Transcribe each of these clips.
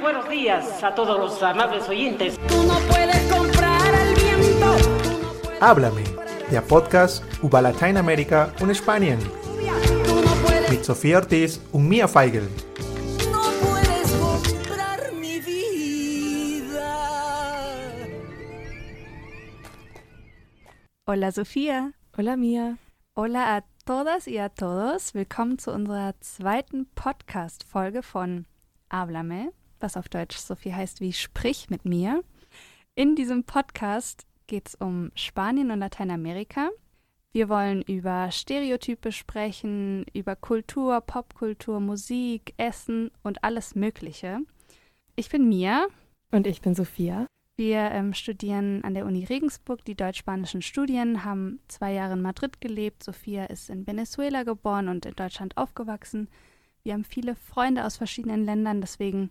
buenos días a todos los amables oyentes. Tú no puedes comprar el viento. No puedes Háblame, der Podcast über Lateinamerika und Spanien Tú no puedes, mit Sofía Ortiz und Mia Feigl. no puedes comprar mi vida. Hola Sophia. Hola Mia. Hola a todas y a todos. Willkommen zu unserer zweiten Podcast-Folge von Háblame, was auf Deutsch so viel heißt wie Sprich mit mir. In diesem Podcast geht es um Spanien und Lateinamerika. Wir wollen über Stereotype sprechen, über Kultur, Popkultur, Musik, Essen und alles Mögliche. Ich bin Mia. Und ich bin Sophia. Wir ähm, studieren an der Uni Regensburg die deutsch-spanischen Studien, haben zwei Jahre in Madrid gelebt. Sophia ist in Venezuela geboren und in Deutschland aufgewachsen. Wir haben viele Freunde aus verschiedenen Ländern, deswegen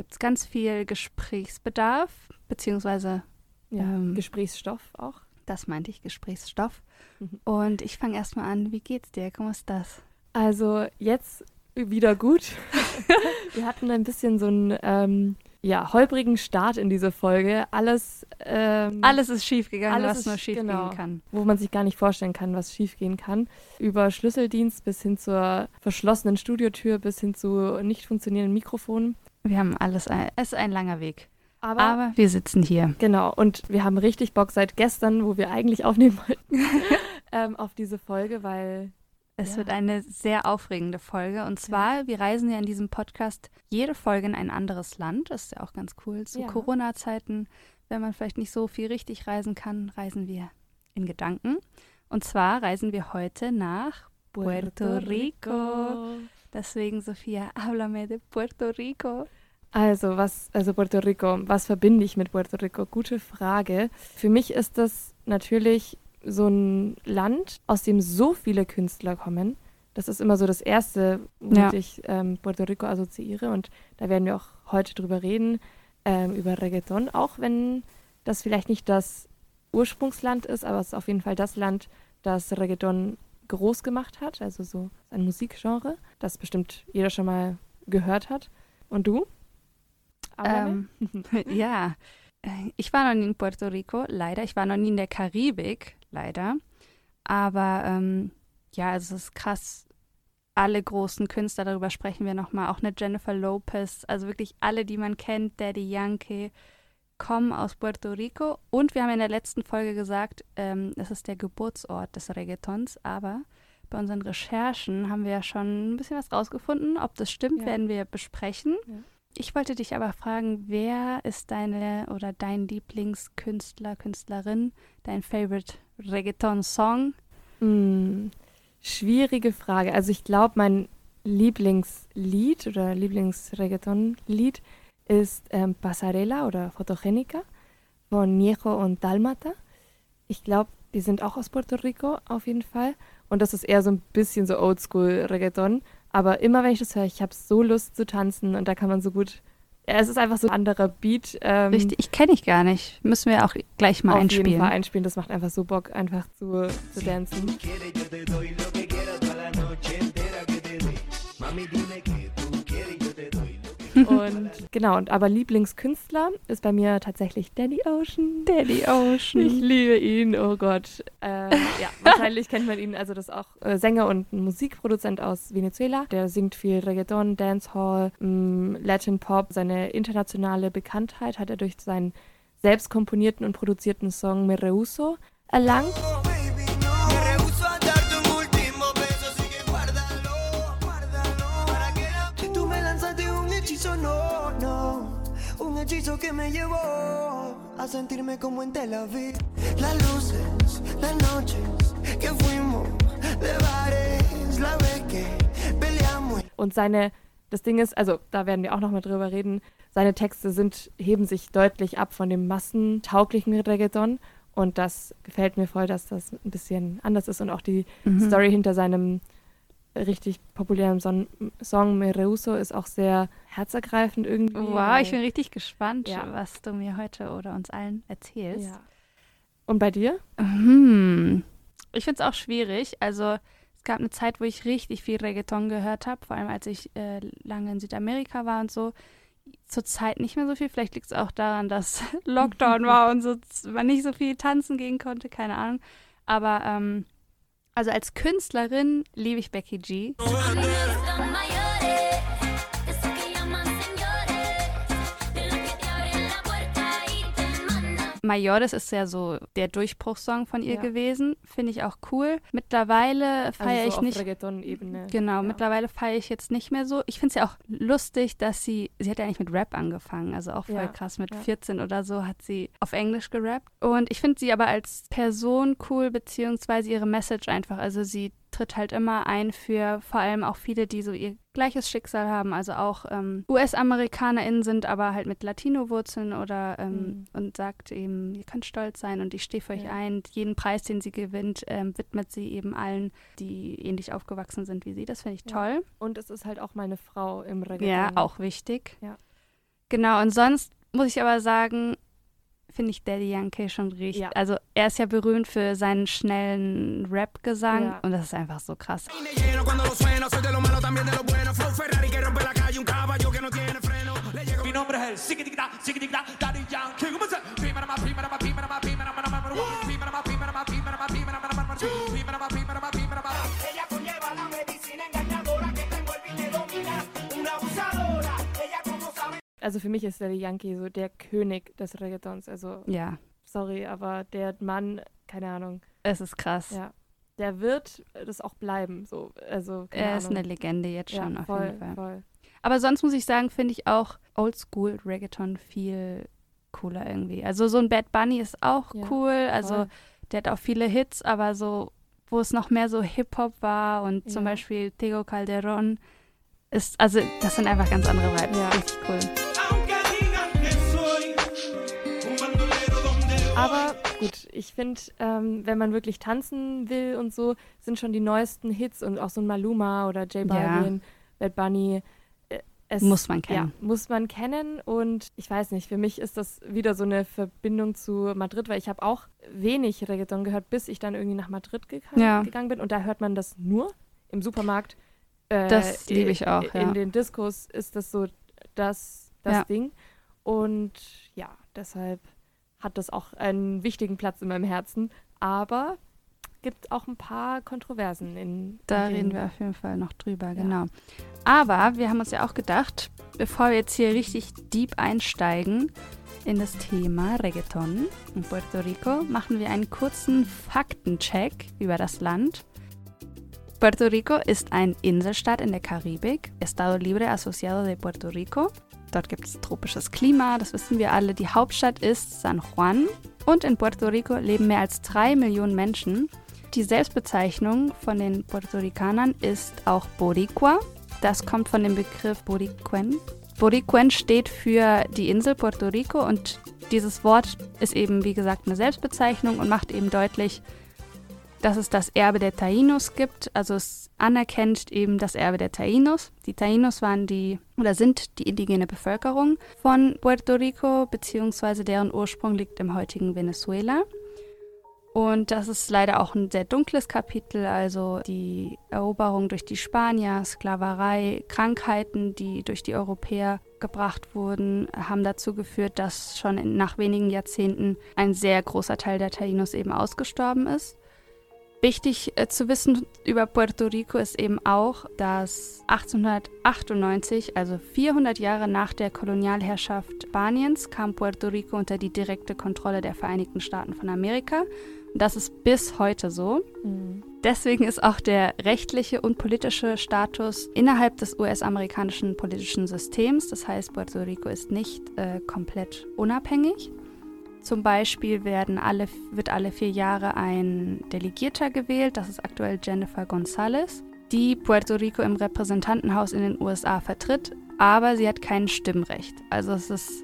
gibt es ganz viel Gesprächsbedarf, beziehungsweise, Ja, Ähm. Gesprächsstoff auch. das meinte ich, Gesprächsstoff. Mhm. Und ich fange erstmal an. Wie geht's dir? ¿Cómo estás? Also jetzt wieder gut. Wir hatten ein bisschen so einen ähm, ja, holprigen Start in diese Folge. Alles, ähm, Alles ist schiefgegangen, Alles was ist- nur schief genau. kann. wo man sich gar nicht vorstellen kann, was schiefgehen kann. Über Schlüsseldienst bis hin zur verschlossenen Studiotür bis hin zu nicht funktionierenden Mikrofonen. Wir haben alles, ein, es ist ein langer Weg. Aber, Aber wir sitzen hier. genau, und wir haben richtig Bock seit gestern, wo wir eigentlich aufnehmen wollten, ähm, auf diese Folge, weil Es Ja. wird eine sehr aufregende Folge. Und zwar, wir reisen ja in diesem Podcast jede Folge in ein anderes Land. Das ist ja auch ganz cool. Zu Ja. Corona-Zeiten, wenn man vielleicht nicht so viel richtig reisen kann, reisen wir in Gedanken. Und zwar reisen wir heute nach Puerto Rico. Deswegen, Sophia, háblame de Puerto Rico. Also, was, also Puerto Rico, was verbinde ich mit Puerto Rico? Gute Frage. Für mich ist das natürlich so ein Land, aus dem so viele Künstler kommen. Das ist immer so das Erste, womit Ja. ich ähm, Puerto Rico assoziiere. Und da werden wir auch heute drüber reden, ähm, über Reggaeton. Auch wenn das vielleicht nicht das Ursprungsland ist, aber es ist auf jeden Fall das Land, das Reggaeton groß gemacht hat. Also so ein Musikgenre, das bestimmt jeder schon mal gehört hat. Und du? Ähm, ja, ich war noch nie in Puerto Rico, leider. Ich war noch nie in der Karibik, leider. Aber ähm, ja, es ist krass. Alle großen Künstler, darüber sprechen wir nochmal. Auch eine Jennifer Lopez, also wirklich alle, die man kennt, Daddy Yankee, kommen aus Puerto Rico. Und wir haben in der letzten Folge gesagt, ähm, es ist der Geburtsort des Reggaetons. Aber bei unseren Recherchen haben wir ja schon ein bisschen was rausgefunden. Ob das stimmt, Ja. werden wir besprechen. Ja. Ich wollte dich aber fragen, wer ist deine oder dein Lieblingskünstler, Künstlerin, dein Favorite Reggaeton-Song? Hm, schwierige Frage. Also ich glaube, mein Lieblingslied oder Lieblingsreggaeton-Lied ist ähm, Pasarela oder Photogénica von Niejo und Dalmata. Ich glaube, die sind auch aus Puerto Rico auf jeden Fall. Und das ist eher so ein bisschen so Oldschool-Reggaeton. Aber immer wenn ich das höre, ich habe so Lust zu tanzen und da kann man so gut. Ja, es ist einfach so ein anderer Beat. Ähm, Richtig, ich kenne ich gar nicht. Müssen wir auch gleich mal auf einspielen. jeden Fall einspielen. Das macht einfach so Bock, einfach zu, zu dancen. Und genau, und aber Lieblingskünstler ist bei mir tatsächlich Danny Ocean. Daddy Ocean. Ich liebe ihn, oh Gott. Äh, ja, wahrscheinlich kennt man ihn, also das ist auch äh, Sänger und Musikproduzent aus Venezuela. Der singt viel Reggaeton, Dancehall, mh, Latin Pop. Seine internationale Bekanntheit hat er durch seinen selbst komponierten und produzierten Song Me Rehuso erlangt. Hechizo que me llevó a sentirme como en Tel Aviv. Las luces, las noches que fuimos de bares, la vez que peleamos. Und seine, das Ding ist, also da werden wir auch noch mal drüber reden, seine Texte sind, heben sich deutlich ab von dem massentauglichen Reggaeton. Und das gefällt mir voll, dass das ein bisschen anders ist. Und auch die Mhm. Story hinter seinem richtig populären Son Song Me Rehuso ist auch sehr herzergreifend irgendwie. Wow, ich bin richtig gespannt, Ja. was du mir heute oder uns allen erzählst. ja. Und bei dir? Hm. Ich finde es auch schwierig. Also es gab eine Zeit, wo ich richtig viel Reggaeton gehört habe, vor allem als ich äh, lange in Südamerika war und so. zurzeit nicht mehr so viel. Vielleicht liegt es auch daran, dass Lockdown war und so man nicht so viel tanzen gehen konnte, keine Ahnung. Aber ähm, also als Künstlerin liebe ich Becky G. Mayores ist ja so der Durchbruchssong von ihr Ja. gewesen. Finde ich auch cool. Mittlerweile feiere also so ich auf nicht. Genau, ja. mittlerweile feiere ich jetzt nicht mehr so. Ich finde es ja auch lustig, dass sie, sie hat ja eigentlich mit Rap angefangen, also auch voll Ja, krass. Mit ja. 14 oder so hat sie auf Englisch gerappt. Und ich finde sie aber als Person cool, beziehungsweise ihre Message einfach. Also sie tritt halt immer ein für vor allem auch viele, die so ihr gleiches Schicksal haben, also auch ähm, US-AmerikanerInnen sind, aber halt mit Latino-Wurzeln oder ähm, Mhm. und sagt eben, ihr könnt stolz sein und ich stehe für euch Ja. ein. Jeden Preis, den sie gewinnt, ähm, widmet sie eben allen, die ähnlich aufgewachsen sind wie sie. Das finde ich Ja. toll. Und es ist halt auch meine Frau im Reggaeton. Ja, auch wichtig. Ja. Genau, und sonst muss ich aber sagen, finde ich Daddy Yankee schon richtig. Ja. Also er ist ja berühmt für seinen schnellen Rap-Gesang ja. und das ist einfach so krass. Ella conlleva la medicina engañadora que te envuelve y domina. Un abusado. Also für mich ist Daddy Yankee so der König des Reggaetons. Also, Ja, sorry, aber der Mann, keine Ahnung, es ist krass. ja. Der wird das auch bleiben. So, also, Er ist Ahnung. eine Legende jetzt schon ja, auf voll, jeden Fall. voll. Aber sonst muss ich sagen, finde ich auch Oldschool Reggaeton viel cooler irgendwie. Also so ein Bad Bunny ist auch Ja, cool. Also voll. der hat auch viele Hits, aber so, wo es noch mehr so Hip-Hop war und zum Ja. Beispiel Tego Calderón ist, also das sind einfach ganz andere Vibes. Ja. Richtig cool. Aber gut, ich finde, ähm, wenn man wirklich tanzen will und so, sind schon die neuesten Hits und auch so ein Maluma oder J Ja. Balvin, Bad Bunny. äh, Es, Muss man kennen. Ja, muss man kennen. Und ich weiß nicht, für mich ist das wieder so eine Verbindung zu Madrid, weil ich habe auch wenig Reggaeton gehört, bis ich dann irgendwie nach Madrid geka- Ja. gegangen bin. Und da hört man das nur im Supermarkt. Äh, Das liebe ich auch, In ja. den Diskos ist das so das, das Ja. Ding. Und ja, deshalb hat das auch einen wichtigen Platz in meinem Herzen. Aber gibt auch ein paar Kontroversen in Da in reden den- wir auf jeden Fall noch drüber, genau. Aber wir haben uns ja auch gedacht, bevor wir jetzt hier richtig deep einsteigen in das Thema Reggaeton in Puerto Rico, machen wir einen kurzen Faktencheck über das Land. Puerto Rico ist ein Inselstaat in der Karibik, Estado Libre Asociado de Puerto Rico. Dort gibt es tropisches Klima, das wissen wir alle. Die Hauptstadt ist San Juan und in Puerto Rico leben mehr als drei Millionen Menschen. Die Selbstbezeichnung von den Puerto Ricanern ist auch Boricua. Das kommt von dem Begriff Boricuen. Boricuen steht für die Insel Puerto Rico und dieses Wort ist eben, wie gesagt, eine Selbstbezeichnung und macht eben deutlich, dass es das Erbe der Tainos gibt. Also es anerkennt eben das Erbe der Tainos. Die Tainos waren die oder sind die indigene Bevölkerung von Puerto Rico, beziehungsweise deren Ursprung liegt im heutigen Venezuela. Und das ist leider auch ein sehr dunkles Kapitel, also die Eroberung durch die Spanier, Sklaverei, Krankheiten, die durch die Europäer gebracht wurden, haben dazu geführt, dass schon nach wenigen Jahrzehnten ein sehr großer Teil der Tainos eben ausgestorben ist. Wichtig äh, zu wissen über Puerto Rico ist eben auch, dass 1898, also 400 Jahre nach der Kolonialherrschaft Spaniens, kam Puerto Rico unter die direkte Kontrolle der Vereinigten Staaten von Amerika. Und das ist bis heute so. Mhm. Deswegen ist auch der rechtliche und politische Status innerhalb des US-amerikanischen politischen Systems, das heißt, Puerto Rico ist nicht äh, komplett unabhängig. Zum Beispiel werden alle, wird alle vier Jahre ein Delegierter gewählt, das ist aktuell Jennifer Gonzalez, die Puerto Rico im Repräsentantenhaus in den USA vertritt, aber sie hat kein Stimmrecht. Also es ist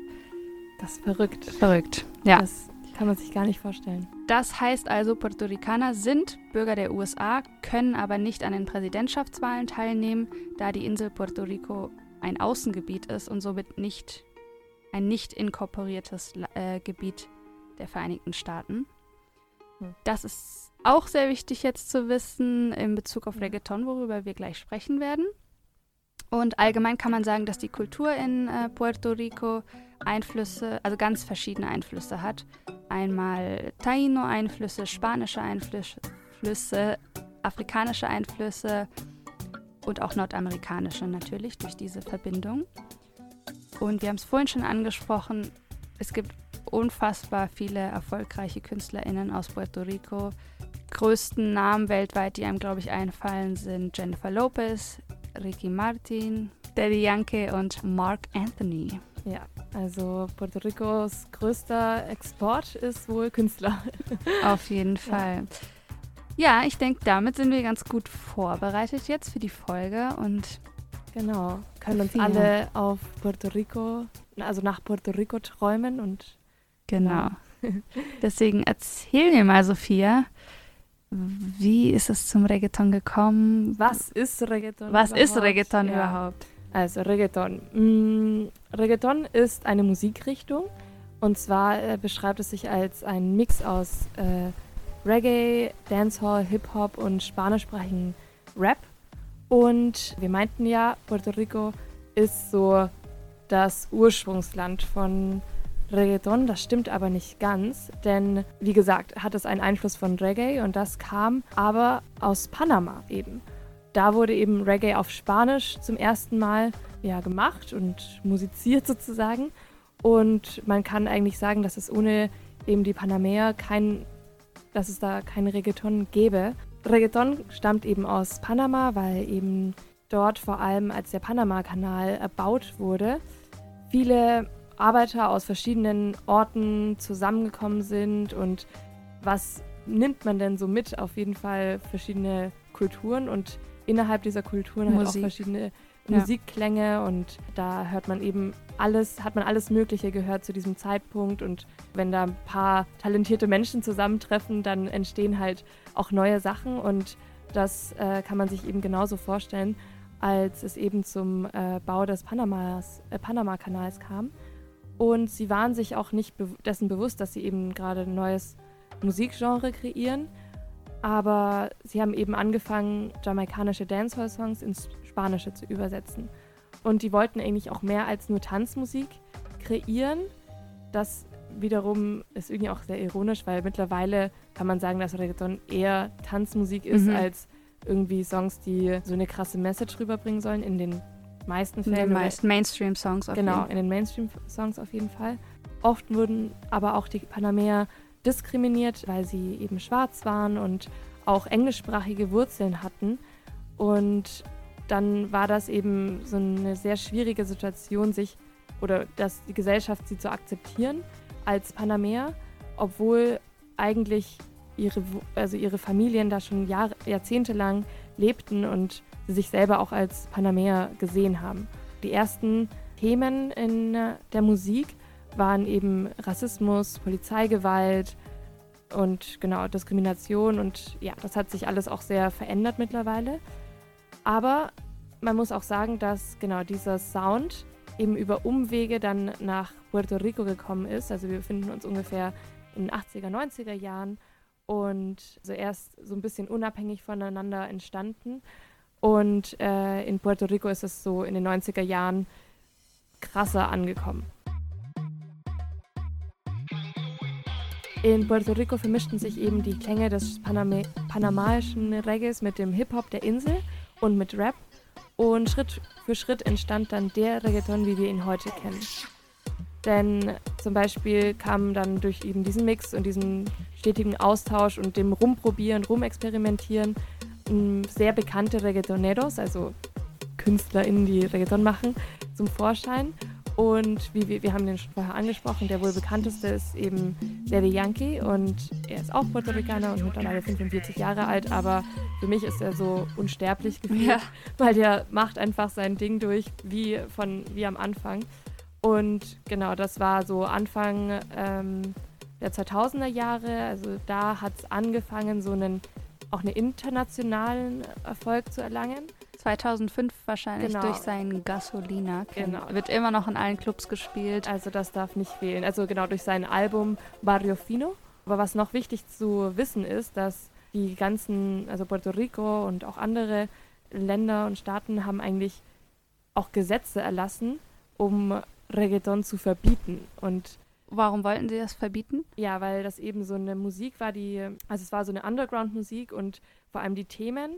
Das ist verrückt. verrückt. Ja. Das kann man sich gar nicht vorstellen. Das heißt also, Puerto Ricaner sind Bürger der USA, können aber nicht an den Präsidentschaftswahlen teilnehmen, da die Insel Puerto Rico ein Außengebiet ist und somit nicht ein nicht inkorporiertes äh, Gebiet der Vereinigten Staaten. Hm. Das ist auch sehr wichtig jetzt zu wissen in Bezug auf Reggaeton, worüber wir gleich sprechen werden. Und allgemein kann man sagen, dass die Kultur in äh, Puerto Rico Einflüsse, also ganz verschiedene Einflüsse hat. Einmal Taino-Einflüsse, spanische Einflüsse, afrikanische Einflüsse und auch nordamerikanische natürlich durch diese Verbindung. Und wir haben es vorhin schon angesprochen, es gibt unfassbar viele erfolgreiche KünstlerInnen aus Puerto Rico. Die größten Namen weltweit, die einem, glaube ich, einfallen, sind Jennifer Lopez, Ricky Martin, Daddy Yankee und Mark Anthony. Ja, also Puerto Ricos größter Export ist wohl Künstler. Auf jeden Fall. Ja, ich denke, damit sind wir ganz gut vorbereitet jetzt für die Folge und genau, können uns Ja. alle auf Puerto Rico, also nach Puerto Rico träumen und genau. Deswegen erzähl mir mal, Sophia, wie ist es zum Reggaeton gekommen? was ist Reggaeton? Was ist überhaupt? Reggaeton Ja. überhaupt? Also Reggaeton. Mm, Reggaeton ist eine Musikrichtung und zwar äh, beschreibt es sich als ein Mix aus äh, Reggae, Dancehall, Hip-Hop und spanischsprachigen Rap. Und wir meinten ja, Puerto Rico ist so das Ursprungsland von Reggaeton. Das stimmt aber nicht ganz, denn wie gesagt, hat es einen Einfluss von Reggae und das kam aber aus Panama eben. Da wurde eben Reggae auf Spanisch zum ersten Mal ja, gemacht und musiziert sozusagen. Und man kann eigentlich sagen, dass es ohne eben die Panamäer kein, dass es da kein Reggaeton gäbe. Reggaeton stammt eben aus Panama, weil eben dort vor allem als der Panama-Kanal erbaut wurde, viele Arbeiter aus verschiedenen Orten zusammengekommen sind und was nimmt man denn so mit? Auf jeden Fall verschiedene Kulturen und innerhalb dieser Kulturen halt auch Musik. verschiedene Musikklänge und da hört man eben alles, hat man alles Mögliche gehört zu diesem Zeitpunkt und wenn da ein paar talentierte Menschen zusammentreffen, dann entstehen halt auch neue Sachen und das äh, kann man sich eben genauso vorstellen, als es eben zum äh, Bau des Panamas, äh, Panama-Kanals kam. Und sie waren sich auch nicht be dessen bewusst, dass sie eben gerade ein neues Musikgenre kreieren. Aber sie haben eben angefangen, jamaikanische Dancehall-Songs ins Spanische zu übersetzen. Und die wollten eigentlich auch mehr als nur Tanzmusik kreieren. Das wiederum ist irgendwie auch sehr ironisch, weil mittlerweile kann man sagen, dass Reggaeton eher Tanzmusik ist, Mhm. als irgendwie Songs, die so eine krasse Message rüberbringen sollen. In den meisten In Fällen. den oder- meisten Mainstream-Songs auf Genau, jeden in den Mainstream-Songs auf jeden Fall. Oft wurden aber auch die Panamäer diskriminiert, weil sie eben schwarz waren und auch englischsprachige Wurzeln hatten. Und dann war das eben so eine sehr schwierige Situation, sich oder dass die Gesellschaft sie zu akzeptieren als Panamäer, obwohl eigentlich ihre, also ihre Familien da schon Jahr, jahrzehntelang lebten und sie sich selber auch als Panamäer gesehen haben. Die ersten Themen in äh, der Musik waren eben Rassismus, Polizeigewalt und genau Diskrimination und ja, das hat sich alles auch sehr verändert mittlerweile. Aber man muss auch sagen, dass genau dieser Sound eben über Umwege dann nach Puerto Rico gekommen ist. Also wir befinden uns ungefähr in den 80er, 90er Jahren und so erst so ein bisschen unabhängig voneinander entstanden. Und äh, in Puerto Rico ist es so in den 90er Jahren krasser angekommen. In Puerto Rico vermischten sich eben die Klänge des Paname panamaischen Reggaes mit dem Hip-Hop der Insel und mit Rap. Und Schritt für Schritt entstand dann der Reggaeton, wie wir ihn heute kennen. Denn zum Beispiel kam dann durch eben diesen Mix und diesen stetigen Austausch und dem Rumprobieren, Rumexperimentieren sehr bekannte Reggaetoneros, also KünstlerInnen, die Reggaeton machen, zum Vorschein. Und wie wir, wir haben den schon vorher angesprochen, der wohl bekannteste ist eben Daddy Yankee und er ist auch Puerto Ricaner und mittlerweile 45 Jahre alt, aber für mich ist er so unsterblich gefühlt, Ja. weil der macht einfach sein Ding durch wie, von, wie am Anfang. Und genau, das war so Anfang ähm, der 2000er Jahre, also da hat es angefangen, so einen, auch einen internationalen Erfolg zu erlangen. 2005 wahrscheinlich Genau. durch seinen Gasolina. Genau. Wird immer noch in allen Clubs gespielt. Also das darf nicht fehlen. Also genau durch sein Album Barrio Fino. Aber was noch wichtig zu wissen ist, dass die ganzen, also Puerto Rico und auch andere Länder und Staaten haben eigentlich auch Gesetze erlassen, um Reggaeton zu verbieten. Und Warum wollten sie das verbieten? ja, weil das eben so eine Musik war, die, also es war so eine Underground-Musik und vor allem die Themen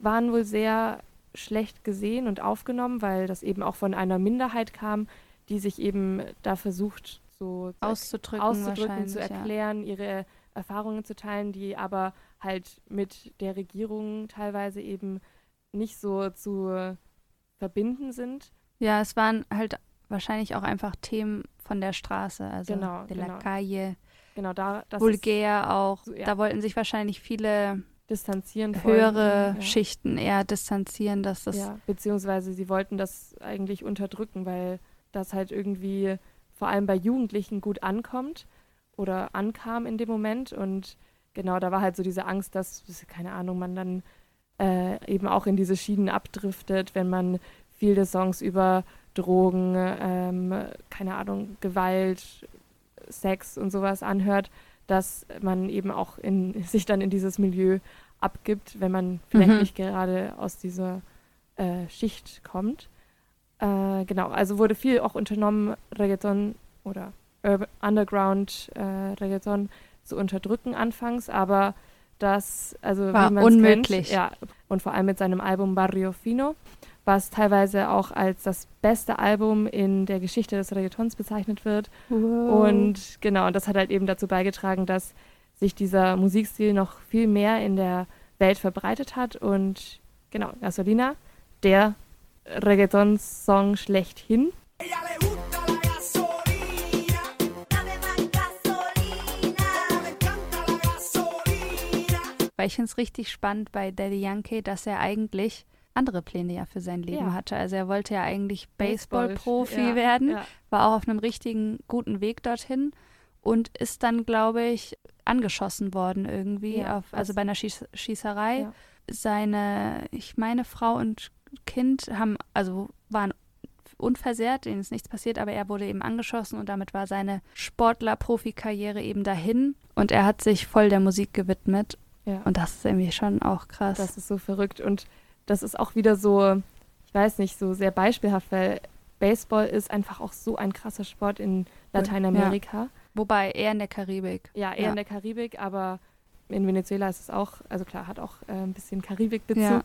waren wohl sehr schlecht gesehen und aufgenommen, weil das eben auch von einer Minderheit kam, die sich eben da versucht, so zu Auszudrücken, auszudrücken, zu wahrscheinlich, ja. erklären, ihre Erfahrungen zu teilen, die aber halt mit der Regierung teilweise eben nicht so zu verbinden sind. Ja, es waren halt wahrscheinlich auch einfach Themen von der Straße, also Genau, de la genau. Calle, Genau, da das vulgär auch. so, ja. Da wollten sich wahrscheinlich viele distanzieren höhere ja. Schichten eher distanzieren, dass das Ja, beziehungsweise sie wollten das eigentlich unterdrücken, weil das halt irgendwie vor allem bei Jugendlichen gut ankommt oder ankam in dem Moment. Und genau, da war halt so diese Angst, dass, keine Ahnung, man dann äh, eben auch in diese Schienen abdriftet, wenn man viele Songs über Drogen, ähm, keine Ahnung, Gewalt, Sex und sowas anhört, dass man eben auch in, sich dann in dieses Milieu abgibt, wenn man vielleicht Mhm. nicht gerade aus dieser äh, Schicht kommt. Äh, genau, also wurde viel auch unternommen, Reggaeton oder Urban Underground äh, Reggaeton zu unterdrücken anfangs, aber das, also War unmöglich. Kennt, ja, und vor allem mit seinem Album Barrio Fino, was teilweise auch als das beste Album in der Geschichte des Reggaetons bezeichnet wird. Und genau, und das hat halt eben dazu beigetragen, dass sich dieser Musikstil noch viel mehr in der Welt verbreitet hat. Und genau, Gasolina, der Reggaeton-Song schlechthin. Weil ich finde es richtig spannend bei Daddy Yankee, dass er eigentlich andere Pläne ja für sein Leben Ja. hatte. Also er wollte ja eigentlich Baseball- Baseball-Profi ja, werden, ja. war auch auf einem richtigen, guten Weg dorthin und ist dann, glaube ich, angeschossen worden irgendwie, auf, also bei einer Schieß Schießerei. Seine, ich meine, Frau und Kind haben, also waren unversehrt, denen ist nichts passiert, aber er wurde eben angeschossen und damit war seine Sportler-Profikarriere eben dahin und er hat sich voll der Musik gewidmet und das ist irgendwie schon auch krass. Das ist so verrückt. Und das ist auch wieder so, ich weiß nicht, so sehr beispielhaft, weil Baseball ist einfach auch so ein krasser Sport in Lateinamerika. Wobei eher in der Karibik. Ja, eher Ja. in der Karibik, aber in Venezuela ist es auch, also klar, hat auch äh, ein bisschen Karibik-Bezug, Ja.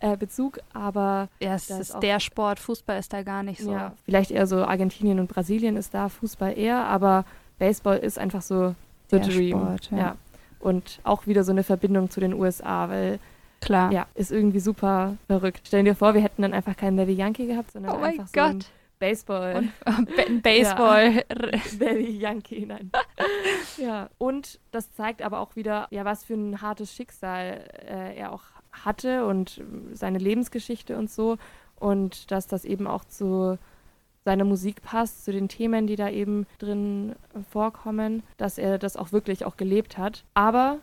äh, Bezug, aber Ja, es ist der Sport, Fußball ist da gar nicht so. ja, vielleicht eher so Argentinien und Brasilien ist da, Fußball eher, aber Baseball ist einfach so the Der dream. Sport, ja. Und auch wieder so eine Verbindung zu den USA, weil Klar. ja, ist irgendwie super verrückt. Stell dir vor, wir hätten dann einfach keinen Daddy Yankee gehabt, sondern Oh einfach so ein Gott. Baseball. Und ein Baseball. Daddy Yankee, nein. ja, und das zeigt aber auch wieder, ja, was für ein hartes Schicksal äh, er auch hatte und äh, seine Lebensgeschichte und so. Und dass das eben auch zu seiner Musik passt, zu den Themen, die da eben drin äh, vorkommen, dass er das auch wirklich auch gelebt hat. Aber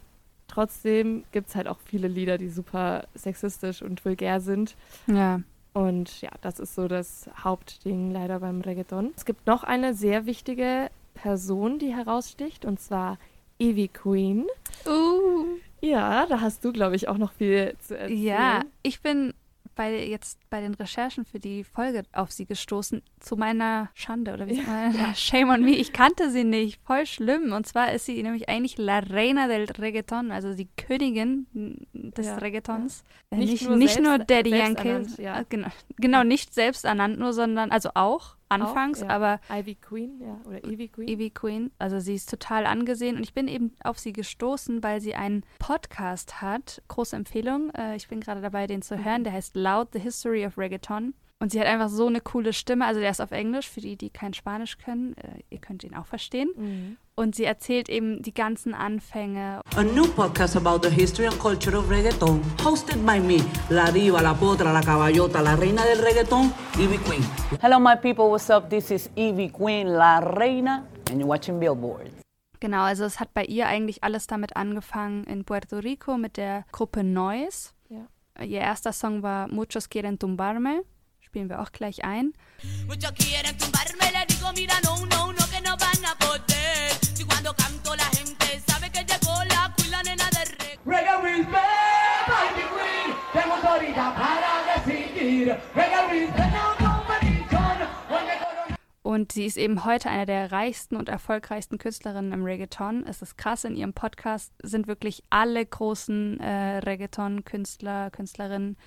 trotzdem gibt es halt auch viele Lieder, die super sexistisch und vulgär sind. Ja. Und ja, das ist so das Hauptding leider beim Reggaeton. Es gibt noch eine sehr wichtige Person, die heraussticht, und zwar Evie Queen. Uh. Ja, da hast du, glaube ich, auch noch viel zu erzählen. Ja, ich bin bei jetzt bei den Recherchen für die Folge auf sie gestoßen, zu meiner Schande oder wie sagt man? Shame on me. Ich kannte sie nicht. Voll schlimm. Und zwar ist sie nämlich eigentlich La Reina del Reggaeton, also die Königin des Ja, Reggaetons. Äh, Nicht Nicht, nur nicht selbst- nur Daddy Yankee. ja. äh, Genau, genau, nicht selbst ernannt nur, sondern, also auch anfangs, ja. aber Ivy Queen, ja, oder Evie Queen. Evie Queen. Also sie ist total angesehen und ich bin eben auf sie gestoßen, weil sie einen Podcast hat. Große Empfehlung. Äh, ich bin gerade dabei, den zu hören. Der heißt Loud, The History of Reggaeton. Und sie hat einfach so eine coole Stimme. Also der ist auf Englisch, für die, die kein Spanisch können. Äh, ihr könnt ihn auch verstehen. Mhm. Und sie erzählt eben die ganzen Anfänge. A new podcast about the history and culture of reggaeton, hosted by me, la diva, la potra, la caballota, la reina del reggaeton, Ivy Queen. Hello, my people. What's up? This is Evie Queen La Reina, and you're watching Billboard. Genau, also es hat bei ihr eigentlich alles damit angefangen in Puerto Rico mit der Gruppe Noise. Ja. Ihr erster Song war Muchos quieren tumbarme. Spielen wir auch gleich ein. Und sie ist eben heute eine der reichsten und erfolgreichsten Künstlerinnen im Reggaeton. Es ist krass, in ihrem Podcast sind wirklich alle großen äh, Reggaeton-Künstler, Künstlerinnen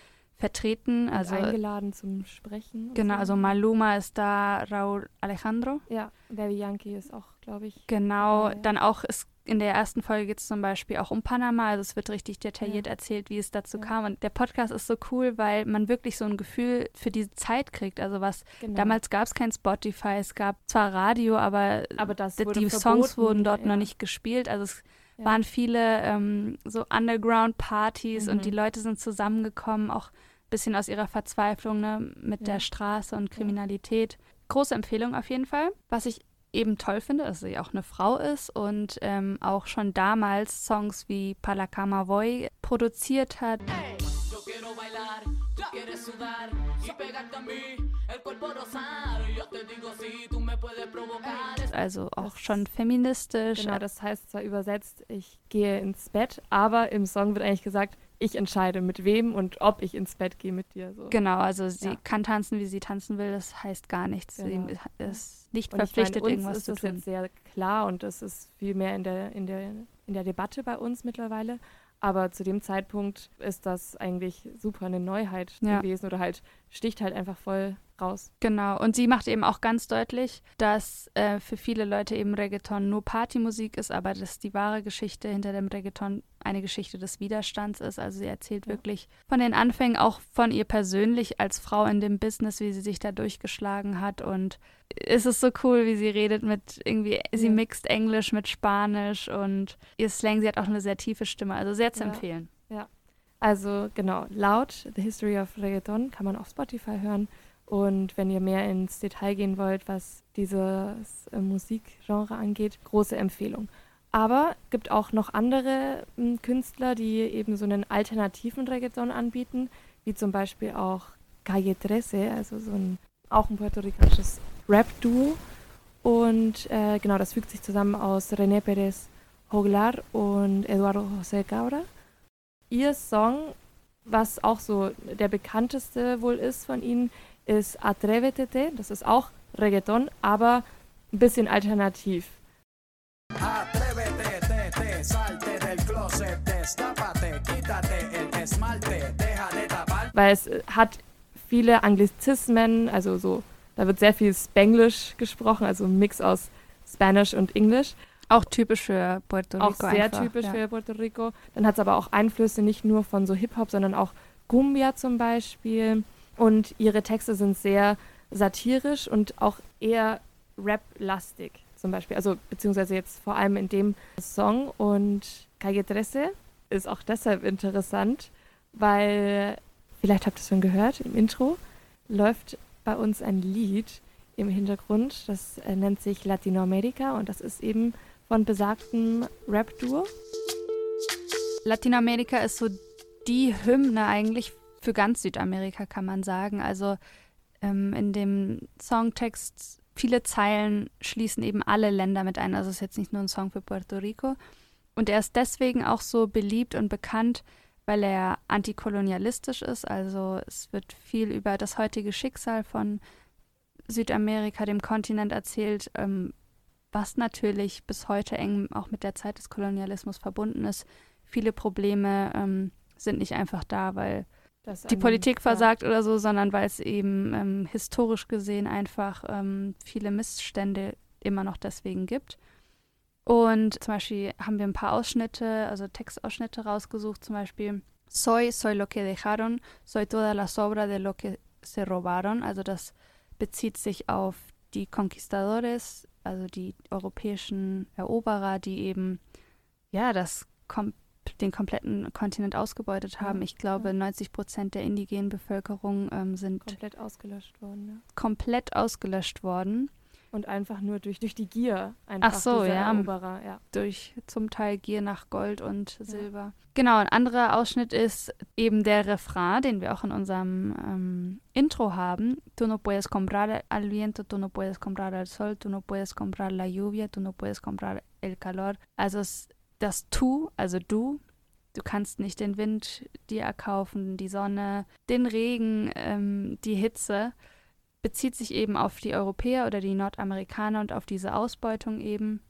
vertreten. Also eingeladen zum Sprechen. und genau, so. also Maluma ist da, Raúl Alejandro. Ja, Daddy Yankee ist auch, glaube ich. Genau, Ja, ja. dann auch ist in der ersten Folge geht es zum Beispiel auch um Panama, also es wird richtig detailliert erzählt, wie es dazu Ja. kam. Und der Podcast ist so cool, weil man wirklich so ein Gefühl für diese Zeit kriegt. Also was Genau. damals gab es kein Spotify, es gab zwar Radio, aber, Aber das die, die Songs verboten, wurden dort ja. noch nicht gespielt. Also es Ja. waren viele ähm, so Underground-Partys und Mhm. die Leute sind zusammengekommen, auch bisschen aus ihrer Verzweiflung ne, mit Ja. der Straße und Kriminalität. Große Empfehlung auf jeden Fall. Was ich eben toll finde, dass sie auch eine Frau ist und ähm, auch schon damals Songs wie Palacama Voy produziert hat. Yo quiero bailar, tú quieres sudar y pegarte a mí, el cuerpo rosar. Yo te digo si tú me puedes provocar. Also auch schon feministisch. Genau, das heißt zwar übersetzt, ich gehe ins Bett, aber im Song wird eigentlich gesagt, ich entscheide mit wem und ob ich ins Bett gehe mit dir. So. Genau, also sie Ja. kann tanzen, wie sie tanzen will. Das heißt gar nichts. Genau. Sie ist nicht Und ich verpflichtet, meine, uns irgendwas ist zu das tun. jetzt sehr klar und das ist viel mehr in der, in, der, in der Debatte bei uns mittlerweile. Aber zu dem Zeitpunkt ist das eigentlich super eine Neuheit Ja. gewesen oder halt sticht halt einfach voll raus. Genau, und sie macht eben auch ganz deutlich, dass äh, für viele Leute eben Reggaeton nur Partymusik ist, aber dass die wahre Geschichte hinter dem Reggaeton eine Geschichte des Widerstands ist. Also sie erzählt Ja. wirklich von den Anfängen, auch von ihr persönlich als Frau in dem Business, wie sie sich da durchgeschlagen hat. Und es ist so cool, wie sie redet mit irgendwie, sie Ja. mixt Englisch mit Spanisch und ihr Slang, sie hat auch eine sehr tiefe Stimme, also sehr zu Ja. empfehlen. Also genau, laut The History of Reggaeton kann man auf Spotify hören. Und wenn ihr mehr ins Detail gehen wollt, was dieses äh, Musikgenre angeht, große Empfehlung. Aber gibt auch noch andere m, Künstler, die eben so einen alternativen Reggaeton anbieten, wie zum Beispiel auch Calle 13, also so ein auch ein puerto-ricanisches Rap-Duo. Und äh, genau, das fügt sich zusammen aus René Pérez Joglar und Eduardo José Cabra. Ihr Song, was auch so der bekannteste wohl ist von ihnen, ist Atrévete. Das ist auch Reggaeton, aber ein bisschen alternativ. Atrévete, te, te, salte del closet, destápate, quítate el esmalte, deja de tapar. weil es äh, hat viele Anglizismen, also so, da wird sehr viel Spanglish gesprochen, also ein Mix aus Spanish und Englisch. Auch typisch für Puerto Rico. Auch sehr einfach, typisch ja. für Puerto Rico. Dann hat es aber auch Einflüsse nicht nur von so Hip-Hop, sondern auch Cumbia zum Beispiel. Und ihre Texte sind sehr satirisch und auch eher Rap-lastig zum Beispiel. Also beziehungsweise jetzt vor allem in dem Song. Und Calle 13 ist auch deshalb interessant, weil, vielleicht habt ihr es schon gehört, im Intro läuft bei uns ein Lied im Hintergrund. Das äh, nennt sich Latinoamerika und das ist eben von besagtem Rap-Duo. Lateinamerika ist so die Hymne eigentlich für ganz Südamerika, kann man sagen. Also ähm, in dem Songtext, viele Zeilen schließen eben alle Länder mit ein. Also es ist jetzt nicht nur ein Song für Puerto Rico. Und er ist deswegen auch so beliebt und bekannt, weil er antikolonialistisch ist. Also es wird viel über das heutige Schicksal von Südamerika, dem Kontinent erzählt, ähm, was natürlich bis heute eng auch mit der Zeit des Kolonialismus verbunden ist. Viele Probleme ähm, sind nicht einfach da, weil Das die Politik ja. versagt oder so, sondern weil es eben ähm, historisch gesehen einfach ähm, viele Missstände immer noch deswegen gibt. Und zum Beispiel haben wir ein paar Ausschnitte, also Textausschnitte rausgesucht, zum Beispiel Soy, soy lo que dejaron, soy toda la sobra de lo que se robaron. Also das bezieht sich auf die Conquistadores, also die europäischen Eroberer, die eben ja das kom den kompletten Kontinent ausgebeutet haben. Ja, ich glaube, ja. 90 Prozent der indigenen Bevölkerung ähm, sind komplett ausgelöscht worden. Ja. komplett ausgelöscht worden. Und einfach nur durch, durch die Gier einfach Ach so, ja. Eroberer, ja. durch zum Teil Gier nach Gold und Silber. Genau, ein anderer Ausschnitt ist eben der Refrain, den wir auch in unserem ähm, Intro haben. Tu no puedes comprar al viento, tu no puedes comprar al sol, tu no puedes comprar la lluvia, tu no puedes comprar el calor. Also das Tu, also du, du kannst nicht den Wind dir erkaufen, die Sonne, den Regen, ähm, die Hitze. Bezieht sich eben auf die Europäer oder die Nordamerikaner und auf diese Ausbeutung eben.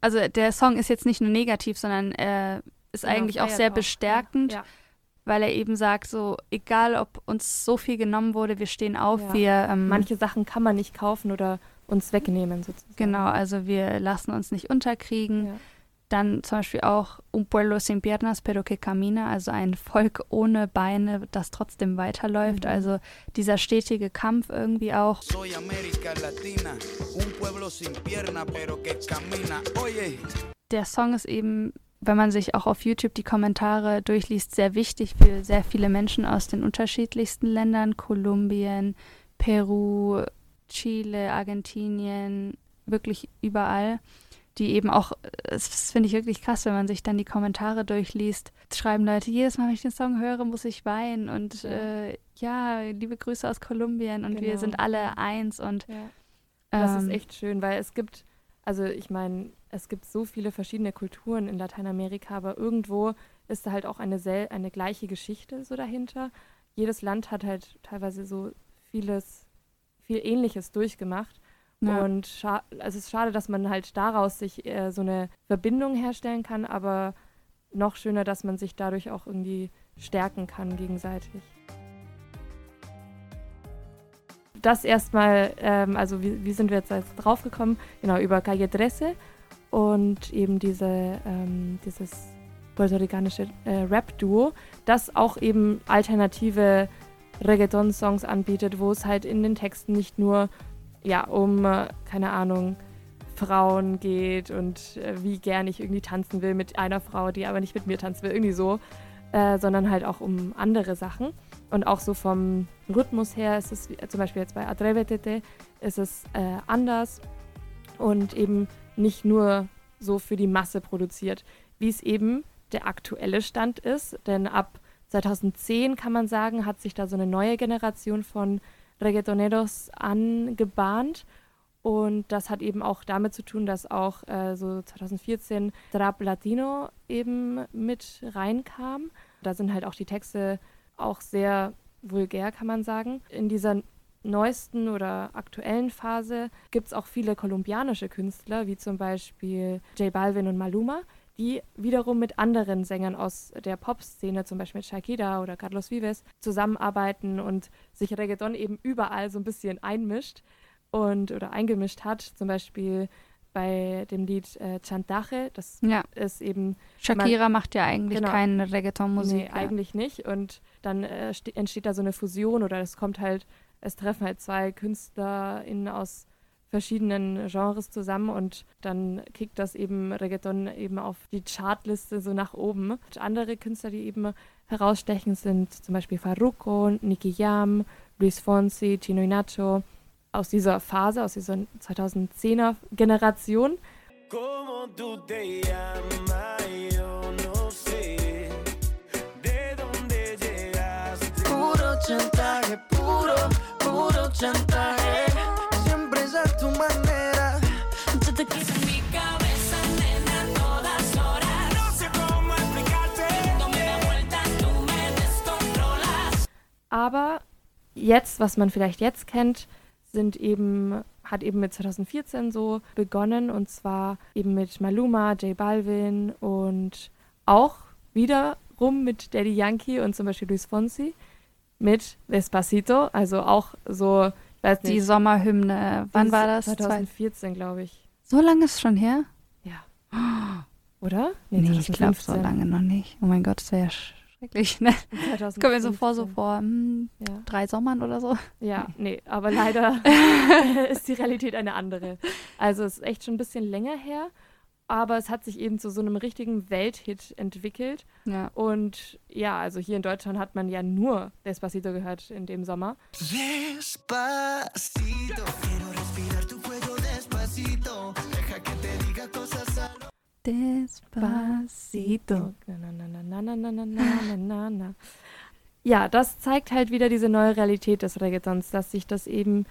Also der Song ist jetzt nicht nur negativ, sondern er ist Genau, eigentlich auch sehr auch. bestärkend, Ja. weil er eben sagt, so egal ob uns so viel genommen wurde, wir stehen auf, Ja. wir ähm, Manche Sachen kann man nicht kaufen oder uns wegnehmen sozusagen. genau, also wir lassen uns nicht unterkriegen. Dann zum Beispiel auch Un pueblo sin piernas pero que camina, also ein Volk ohne Beine, das trotzdem weiterläuft. Mhm. Also dieser stetige Kampf irgendwie auch. Soy América Latina, un pueblo sin pierna pero que camina. Oye. Der Song ist eben, wenn man sich auch auf YouTube die Kommentare durchliest, sehr wichtig für sehr viele Menschen aus den unterschiedlichsten Ländern. Kolumbien, Peru, Chile, Argentinien, wirklich überall. Die eben auch, das finde ich wirklich krass, wenn man sich dann die Kommentare durchliest. Schreiben Leute, jedes Mal, wenn ich den Song höre, muss ich weinen. Und Ja. äh, ja, liebe Grüße aus Kolumbien und wir Genau. sind alle eins. Und Ja. Das ist ähm, echt schön, weil es gibt, also ich meine, es gibt so viele verschiedene Kulturen in Lateinamerika, aber irgendwo ist da halt auch eine, sel eine gleiche Geschichte so dahinter. Jedes Land hat halt teilweise so vieles, viel Ähnliches durchgemacht. Ja. Und also es ist schade, dass man halt daraus sich äh, so eine Verbindung herstellen kann, aber noch schöner, dass man sich dadurch auch irgendwie stärken kann gegenseitig. Das erstmal, ähm, also wie, wie sind wir jetzt, jetzt draufgekommen? Genau, über Calle Trece und eben diese, ähm, dieses puerto-ricanische äh, Rap-Duo, das auch eben alternative Reggaeton-Songs anbietet, wo es halt in den Texten nicht nur ja, um, äh, keine Ahnung, Frauen geht und äh, wie gern ich irgendwie tanzen will mit einer Frau, die aber nicht mit mir tanzen will, irgendwie so, äh, sondern halt auch um andere Sachen. Und auch so vom Rhythmus her ist es, wie- zum Beispiel jetzt bei Atrevetete, ist es äh, anders und eben nicht nur so für die Masse produziert, wie es eben der aktuelle Stand ist. Denn ab 2010 kann man sagen, hat sich da so eine neue Generation von Reggaetoneros angebahnt. Und das hat eben auch damit zu tun, dass auch äh, so 2014 Trap Latino eben mit reinkam. Da sind halt auch die Texte auch sehr vulgär, kann man sagen. In dieser neuesten oder aktuellen Phase gibt es auch viele kolumbianische Künstler, wie zum Beispiel J Balvin und Maluma, die wiederum mit anderen Sängern aus der Pop-Szene, zum Beispiel mit Shakira oder Carlos Vives, zusammenarbeiten und sich Reggaeton eben überall so ein bisschen einmischt und oder eingemischt hat. Zum Beispiel bei dem Lied äh, Chantaje, das Ja. ist eben Shakira macht ja eigentlich Genau. keine Reggaeton-Musik. Nee, ja. eigentlich nicht. Und dann äh, ste- entsteht da so eine Fusion oder es kommt halt, es treffen halt zwei KünstlerInnen aus verschiedenen Genres zusammen und dann kickt das eben Reggaeton eben auf die Chartliste so nach oben. Und andere Künstler, die eben herausstechen, sind zum Beispiel Farruko, Nicky Jam, Luis Fonsi, Chino Inacho aus dieser Phase, aus dieser 2010er Generation. ¿Cómo tú te llamas? Yo no sé de dónde llegaste. Puro chantaje, puro, puro chantaje. Manera. Yo te quise en mi cabeza, nena, todas horas. No sé cómo explicarte. No me da vuelta, tú me descontrolas. Aber jetzt, was man vielleicht jetzt kennt, sind eben, hat eben mit 2014 so begonnen und zwar eben mit Maluma, J Balvin und auch wiederum mit Daddy Yankee und zum Beispiel Luis Fonsi mit Despacito, also auch so, weiß nicht. Die Sommerhymne, wann war das? 2014, glaube ich. So lange ist es schon her? Oder? Nee, ich glaube so lange noch nicht. Oh mein Gott, das wäre ja schrecklich. Ne? Das kommt mir so vor, so 2015. vor hm, Ja. drei Sommern oder so. Ja, nee, aber leider ist die Realität eine andere. Also es ist echt schon ein bisschen länger her, aber es hat sich eben zu so einem richtigen Welthit entwickelt. Ja. Und ja, also hier in Deutschland hat man ja nur Despacito gehört in dem Sommer. Despacito, quiero respirar tu cuello despacito, deja que te diga cosas Despacito. Ja, das zeigt halt wieder diese neue Realität des Reggaetons, dass sich das eben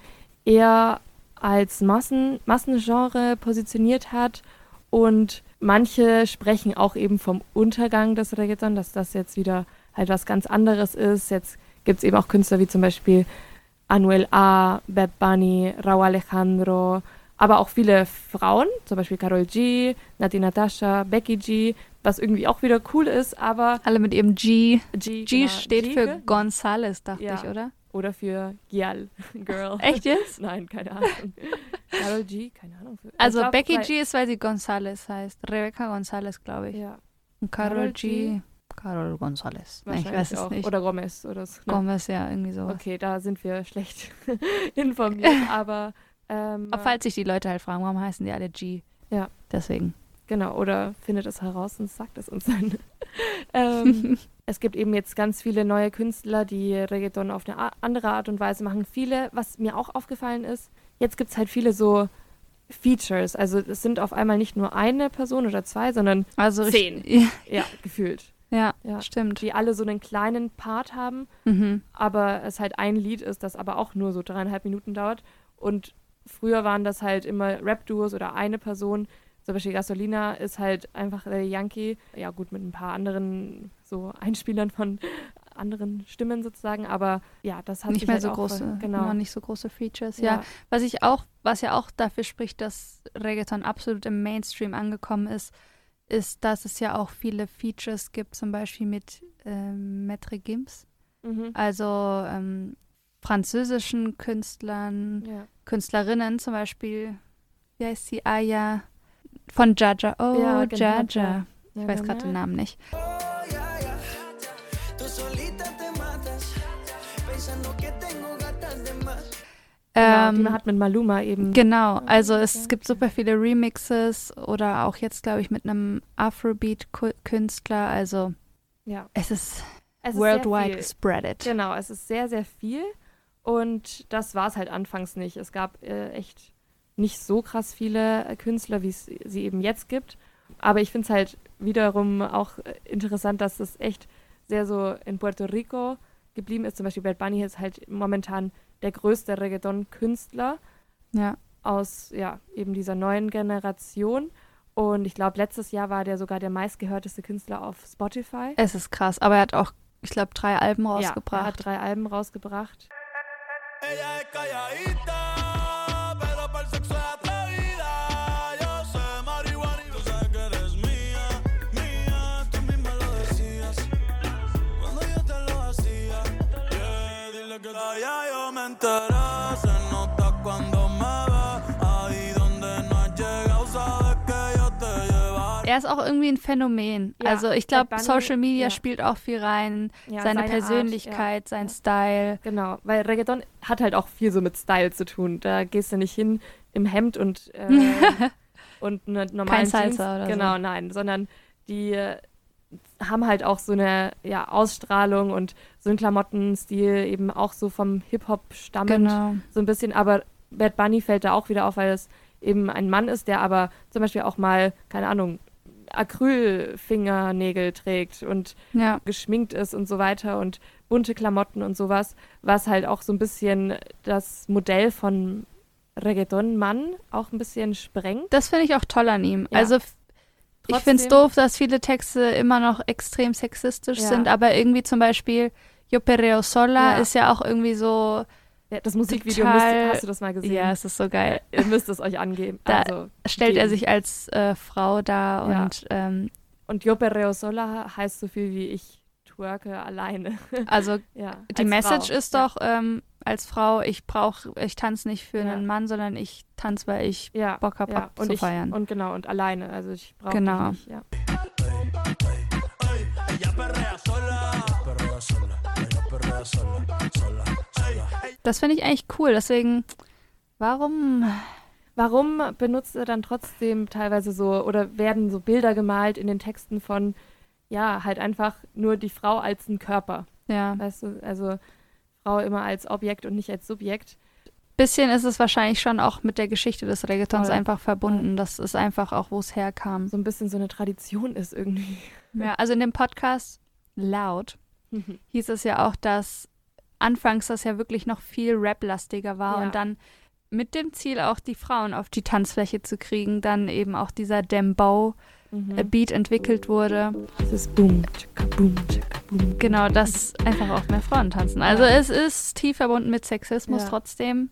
eher als Massen, Massengenre positioniert hat und manche sprechen auch eben vom Untergang des Reggaeton, dass das jetzt wieder halt was ganz anderes ist. Jetzt gibt es eben auch Künstler wie zum Beispiel Anuel A., Bad Bunny, Raúl Alejandro, aber auch viele Frauen, zum Beispiel Carol G., Nati Natasha, Becky G., was irgendwie auch wieder cool ist, aber Alle mit ihrem G. G, G genau, steht G, für ge- Gonzales, dachte Ja. ich, oder? Oder für Gial, Girl. Echt jetzt? Nein, keine Ahnung. Carol G., keine Ahnung. Also glaub, Becky G ist, weil sie Gonzales heißt. Rebecca Gonzales, glaube ich. Ja, Und Carol G. G. Carol Gonzales. Ich weiß es auch. nicht. Oder Gomez oder so. ne? Gomez, ja, irgendwie sowas. Okay, da sind wir schlecht informiert, aber ähm, Aber falls sich die Leute halt fragen, warum heißen die alle G? Ja. Deswegen. Genau, oder findet es heraus und sagt es uns dann. ähm, es gibt eben jetzt ganz viele neue Künstler, die Reggaeton auf eine andere Art und Weise machen. Viele, was mir auch aufgefallen ist, jetzt gibt es halt viele so Features. Also es sind auf einmal nicht nur eine Person oder zwei, sondern Also Zehn. richtig- ja, gefühlt. Ja, Ja. stimmt. Die alle so einen kleinen Part haben, Mhm. aber es halt ein Lied ist, das aber auch nur so dreieinhalb Minuten dauert. Und früher waren das halt immer Rap-Duos oder eine Person. Zum Beispiel Gasolina ist halt einfach der Yankee. Ja, gut, mit ein paar anderen so Einspielern von anderen Stimmen sozusagen. Aber ja, das hat nicht mehr halt so große, voll- genau. Nicht so große Features. Ja. Ja. was ich auch, was ja auch dafür spricht, dass Reggaeton absolut im Mainstream angekommen ist, ist, dass es ja auch viele Features gibt, zum Beispiel mit ähm, Maître Gims, Mhm. also ähm, französischen Künstlern, Ja. Künstlerinnen, zum Beispiel, wie heißt sie, Aya von Jaja. Oh, Ja, genau, Jaja. ja. Ich weiß gerade den Namen nicht. Genau, die Ähm, man hat mit Maluma eben. Genau, also es gibt super viele Remixes oder auch jetzt, glaube ich, mit einem Afrobeat-Künstler. Also Ja. es ist Es worldwide viel. spreadet. Genau, es ist sehr, sehr viel. Und das war es halt anfangs nicht. Es gab äh, echt nicht so krass viele äh, Künstler, wie es sie eben jetzt gibt. Aber ich finde es halt wiederum auch äh, interessant, dass es echt sehr so in Puerto Rico geblieben ist. Zum Beispiel Bad Bunny ist halt momentan der größte Reggaeton-Künstler Ja, aus ja, eben dieser neuen Generation. Und ich glaube, letztes Jahr war der sogar der meistgehörteste Künstler auf Spotify. es ist krass. Aber er hat auch, ich glaube, drei Alben Ja, er rausgebracht. hat drei Alben rausgebracht. Ella es calladita, Er ist auch irgendwie ein Phänomen. Ja, also ich glaube, Social Media ja. spielt auch viel rein. Ja, seine, seine Art, Persönlichkeit, sein Style. Genau, weil Reggaeton hat halt auch viel so mit Style zu tun. Da gehst du nicht hin im Hemd und, äh, und eine normalen Salsa Jeans. oder so. Genau, nein, sondern die äh, haben halt auch so eine ja, Ausstrahlung und so einen Klamottenstil eben auch so vom Hip-Hop stammend. Genau. So ein bisschen, aber Bad Bunny fällt da auch wieder auf, weil es eben ein Mann ist, der aber zum Beispiel auch mal, keine Ahnung, Acrylfingernägel trägt und Ja. geschminkt ist und so weiter und bunte Klamotten und sowas, was halt auch so ein bisschen das Modell von Reggaeton-Mann auch ein bisschen sprengt. Das finde ich auch toll an ihm. Ja. Also f- ich finde es Trotzdem- doof, dass viele Texte immer noch extrem sexistisch Ja. sind, aber irgendwie zum Beispiel Yo Perreo Sola ist ja auch irgendwie so. Ja, das Musikvideo, Total- müsst, hast du das mal gesehen? Ja, es ist so geil. Ihr müsst es euch angeben. Da also, stellt er geben. sich als äh, Frau dar Ja. und ähm, Und Yo Perreo Sola heißt so viel wie ich twerke alleine. also ja, die als Message Frau. ist doch ähm, als Frau, ich brauche, ich tanze nicht für Ja. einen Mann, sondern ich tanze, weil ich ja, Bock habe ja. und zu ich, feiern. Und genau, und alleine. Also ich brauche Genau. nicht. Perrea sola, sola, sola, sola, sola. Das finde ich eigentlich cool. Deswegen, warum? Warum benutzt er dann trotzdem teilweise so oder werden so Bilder gemalt in den Texten von, ja, halt einfach nur die Frau als ein Körper? Ja, Weißt du, also Frau immer als Objekt und nicht als Subjekt. bisschen ist es wahrscheinlich schon auch mit der Geschichte des Reggaetons Voll. einfach verbunden. Das ist einfach auch, wo es herkam. So ein bisschen so eine Tradition ist irgendwie. Ja, also in dem Podcast Loud hieß es ja auch, dass anfangs das ja wirklich noch viel Rap-lastiger war Ja. und dann mit dem Ziel auch die Frauen auf die Tanzfläche zu kriegen, dann eben auch dieser Dembow Mhm. äh, Beat entwickelt wurde. Das ist Boom, tschakka, Boom, tschakka, Boom. Genau, dass einfach auch mehr Frauen tanzen. Also Ja. es ist tief verbunden mit Sexismus Ja. trotzdem,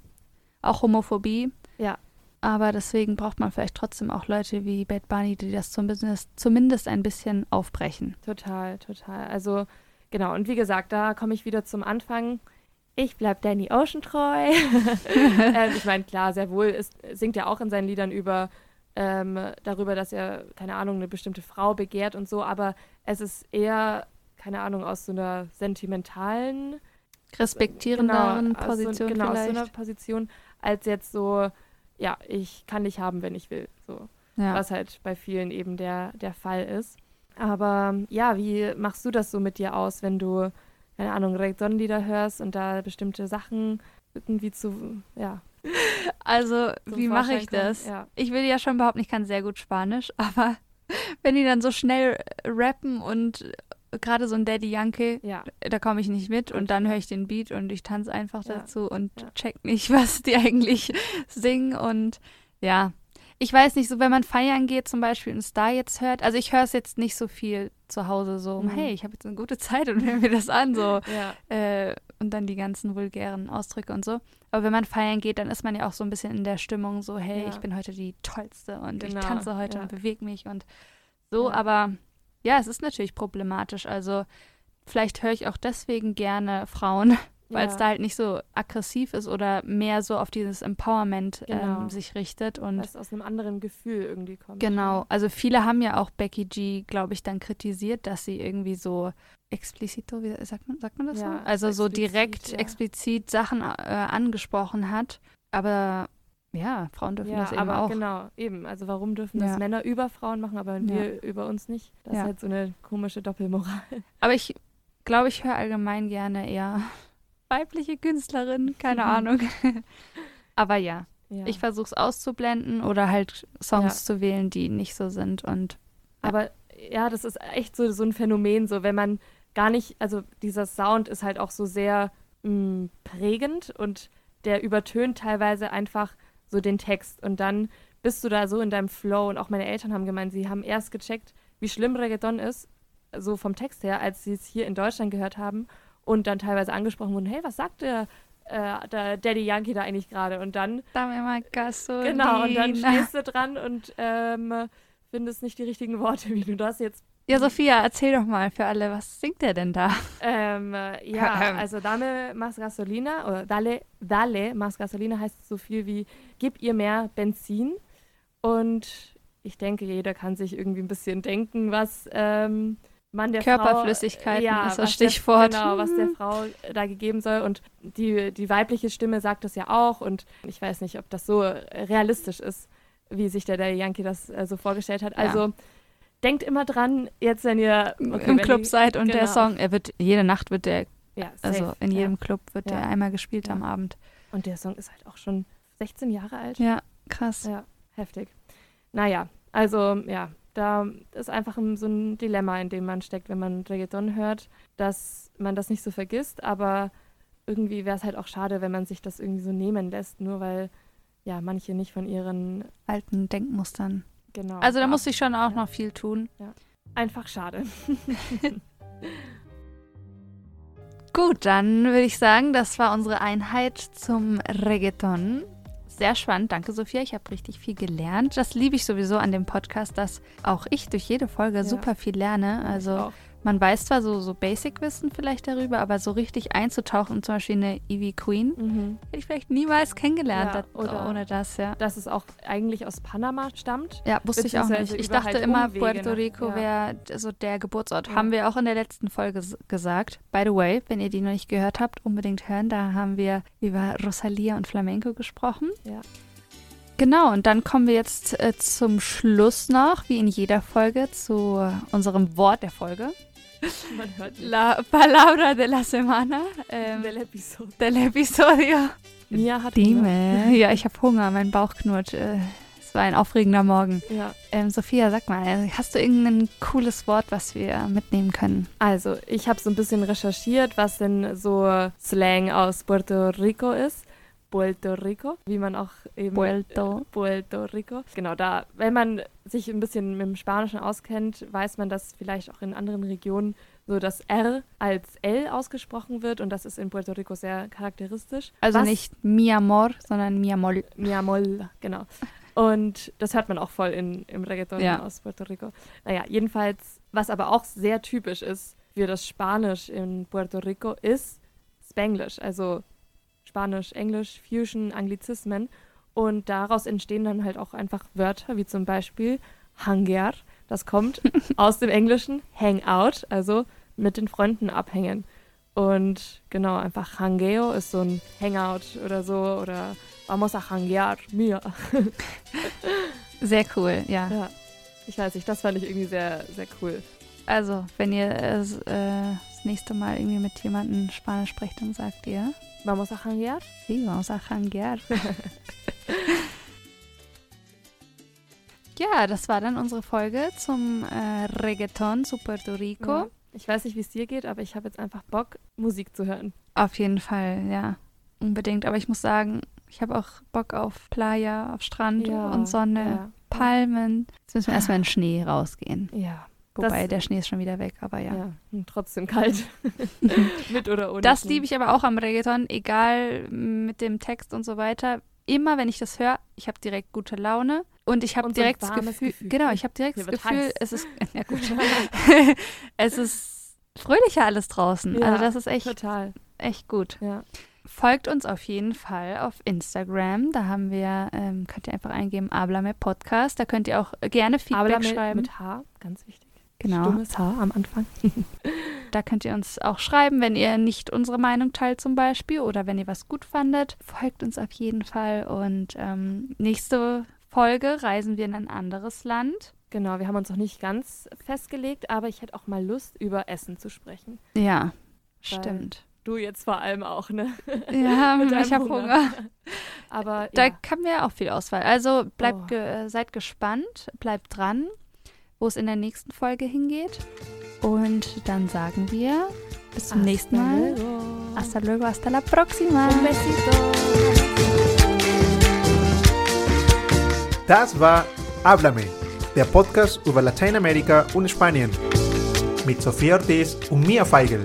auch Homophobie. Ja. Aber deswegen braucht man vielleicht trotzdem auch Leute wie Bad Bunny, die das zumindest, zumindest ein bisschen aufbrechen. Total, total. Also genau, und wie gesagt, da komme ich wieder zum Anfang. Ich bleib Danny Ocean treu. ähm, ich meine, klar, sehr wohl ist, singt er auch in seinen Liedern über ähm, darüber, dass er, keine Ahnung, eine bestimmte Frau begehrt und so, aber es ist eher, keine Ahnung, aus so einer sentimentalen Respektierenderen so- Position genau, aus so vielleicht. einer Position, als jetzt so, ja, ich kann dich haben, wenn ich will. So ja. was halt bei vielen eben der, der Fall ist. Aber ja, wie machst du das so mit dir aus, wenn du, keine Ahnung, Reggaeton-Lieder hörst und da bestimmte Sachen irgendwie zu, ja. Also, wie mache ich das? Ja. Ich will ja schon behaupten, ich kann sehr gut Spanisch, aber wenn die dann so schnell rappen und gerade so ein Daddy Yankee, Ja. da komme ich nicht mit und dann höre ich den Beat und ich tanze einfach Ja. dazu und check nicht, was die eigentlich singen und ja. Ich weiß nicht, so wenn man feiern geht zum Beispiel und es da jetzt hört, also ich höre es jetzt nicht so viel zu Hause so, Mhm. hey, ich habe jetzt eine gute Zeit und höre mir das an, so Ja. äh, und dann die ganzen vulgären Ausdrücke und so. Aber wenn man feiern geht, dann ist man ja auch so ein bisschen in der Stimmung, so, hey, Ja. ich bin heute die Tollste und Genau, ich tanze heute ja. und bewege mich und so. Aber ja, es ist natürlich problematisch. Also vielleicht höre ich auch deswegen gerne Frauen, weil es Ja. da halt nicht so aggressiv ist oder mehr so auf dieses Empowerment Genau. ähm, sich richtet. Und es aus einem anderen Gefühl irgendwie kommt. Genau, also viele haben ja auch Becky G, glaube ich, dann kritisiert, dass sie irgendwie so explizito, wie sagt man, sagt man das Ja, so? Also so explizit, direkt ja. explizit Sachen äh, angesprochen hat. Aber ja, Frauen dürfen das eben aber auch. genau, eben. Also warum dürfen das Männer über Frauen machen, aber wir über uns nicht? Das ist halt so eine komische Doppelmoral. Aber ich glaube, ich höre allgemein gerne eher weibliche Künstlerinnen, keine Mhm. Ahnung. aber ja, Ja. ich versuche es auszublenden oder halt Songs zu wählen, die nicht so sind. Und Aber ja, das ist echt so, so ein Phänomen, so wenn man gar nicht, also dieser Sound ist halt auch so sehr mh, prägend und der übertönt teilweise einfach so den Text und dann bist du da so in deinem Flow und auch meine Eltern haben gemeint, sie haben erst gecheckt, wie schlimm Reggaeton ist, so vom Text her, als sie es hier in Deutschland gehört haben und dann teilweise angesprochen wurden, hey, was sagt der, äh, der Daddy Yankee da eigentlich gerade? Und dann. Genau, und dann stehst du dran und ähm, findest nicht die richtigen Worte, wie du das jetzt. Ja, Sophia, erzähl doch mal für alle, was singt der denn da? Ähm, äh, ja, also Dame más Gasolina oder Dale, Dale más Gasolina heißt so viel wie Gib ihr mehr Benzin. Und ich denke, jeder kann sich irgendwie ein bisschen denken, was ähm, man der Körperflüssigkeiten Frau, ja, ist das was der- Stichwort. genau, was der. Frau da gegeben soll. Und die, die weibliche Stimme sagt das ja auch. Und ich weiß nicht, ob das so realistisch ist, wie sich der Daddy Yankee das äh, so vorgestellt hat. Ja. Also denkt immer dran, jetzt wenn ihr okay, im wenn Club die- seid und der genau. Song, er wird, jede Nacht wird der, ja, also safe, in ja. jedem Club wird der einmal gespielt am Abend. Und der Song ist halt auch schon 16 Jahre alt. Ja, krass. Ja, heftig. Naja, also ja, da ist einfach ein- so ein Dilemma, in dem man steckt, wenn man Reggaeton hört, dass man das nicht so vergisst, aber irgendwie wäre es halt auch schade, wenn man sich das irgendwie so nehmen lässt, nur weil ja manche nicht von ihren Alten Denkmustern. genau. Also da muss ich schon auch noch viel tun. einfach schade. Gut, dann würde ich sagen, das war unsere Einheit zum Reggaeton. Sehr spannend, danke Sophia. Ich habe richtig viel gelernt. Das liebe ich sowieso an dem Podcast, dass auch ich durch jede Folge super viel lerne. Also. Man weiß zwar so, so Basic-Wissen vielleicht darüber, aber so richtig einzutauchen zum Beispiel eine Evie Queen Mhm. hätte ich vielleicht niemals kennengelernt Ja, oder- ohne das, ja. Dass es auch eigentlich aus Panama stammt. Ja, wusste ich auch nicht. Ich dachte halt immer, Umwege, Puerto ne? Rico Ja. wäre so der Geburtsort. Haben wir auch in der letzten Folge gesagt. By the way, wenn ihr die noch nicht gehört habt, unbedingt hören. Da haben wir über Rosalia und Flamenco gesprochen. Ja. Genau, und dann kommen wir jetzt äh, zum Schluss noch, wie in jeder Folge, zu unserem Wort der Folge. Man hört. La palabra de la semana. Ähm, Del episodio. del episodio. Mia hat Hunger. Dime. Ja, ich habe Hunger, mein Bauch knurrt. Äh, Es war ein aufregender Morgen. Ja. Ähm, Sophia, sag mal, hast du irgendein cooles Wort, was wir mitnehmen können? Also, ich habe so ein bisschen recherchiert, was denn so Slang aus Puerto Rico ist. Puerto Rico, wie man auch eben Puerto. äh, Puerto Rico. Genau, da, wenn man sich ein bisschen mit dem Spanischen auskennt, weiß man, dass vielleicht auch in anderen Regionen so das R als L ausgesprochen wird und das ist in Puerto Rico sehr charakteristisch. Also Was- nicht mi amor, sondern mi amor. Mi amor, genau. Und das hört man auch voll in, im Reggaeton Ja. aus Puerto Rico. Naja, jedenfalls, was aber auch sehr typisch ist für das Spanisch in Puerto Rico, ist Spanglish, also Spanisch, Englisch, Fusion, Anglizismen. Und daraus entstehen dann halt auch einfach Wörter, wie zum Beispiel Hangear. Das kommt aus dem Englischen Hangout, also mit den Freunden abhängen. Und genau, einfach Hangeo ist so ein Hangout oder so oder vamos a hangear, mir. Sehr cool, ja. Ja, ich weiß nicht, das fand ich irgendwie sehr, sehr cool. Also, wenn ihr äh, das nächste Mal irgendwie mit jemandem Spanisch sprecht, dann sagt ihr, Vamos a hangear? sí, vamos a janguear. ja, das war dann unsere Folge zum äh, Reggaeton zu Puerto Rico. Ja. Ich weiß nicht, wie es dir geht, aber ich habe jetzt einfach Bock, Musik zu hören. Auf jeden Fall, ja. Unbedingt. Aber ich muss sagen, ich habe auch Bock auf Playa, auf Strand Ja, und Sonne, ja. Palmen. Jetzt müssen wir erstmal in den Schnee rausgehen. Ja. Wobei, Das- der Schnee ist schon wieder weg, aber ja. Ja, trotzdem kalt. Mit oder ohne. Das liebe ich aber auch am Reggaeton, egal mit dem Text und so weiter. Immer wenn ich das höre, ich habe direkt gute Laune und ich habe so direkt das Gefühl, Gefühl. genau, ich habe direkt das Gefühl, heiß. es ist ja gut. es ist fröhlicher alles draußen. Ja, also das ist echt Total. echt gut. Ja. Folgt uns auf jeden Fall auf Instagram. Da haben wir, ähm, könnt ihr einfach eingeben, Ablame Podcast. Da könnt ihr auch gerne Feedback mit, schreiben. mit H, ganz wichtig. Genau. Stummes H am Anfang. Da könnt ihr uns auch schreiben, wenn ihr nicht unsere Meinung teilt zum Beispiel oder wenn ihr was gut fandet. Folgt uns auf jeden Fall. Und ähm, nächste Folge reisen wir in ein anderes Land. Genau, wir haben uns noch nicht ganz festgelegt, aber ich hätte auch mal Lust, über Essen zu sprechen. Ja, Weil stimmt. Du jetzt vor allem auch, ne? Ja, ich habe Hunger. Aber Da ja, haben wir auch viel Auswahl. Also bleibt Oh. ge seid gespannt, bleibt dran, wo es in der nächsten Folge hingeht. Und dann sagen wir bis zum nächsten Mal. luego. Hasta luego, hasta la próxima. Un besito. Das war Háblame, der Podcast über Lateinamerika und Spanien. Mit Sofía Ortiz und Mia Feigl.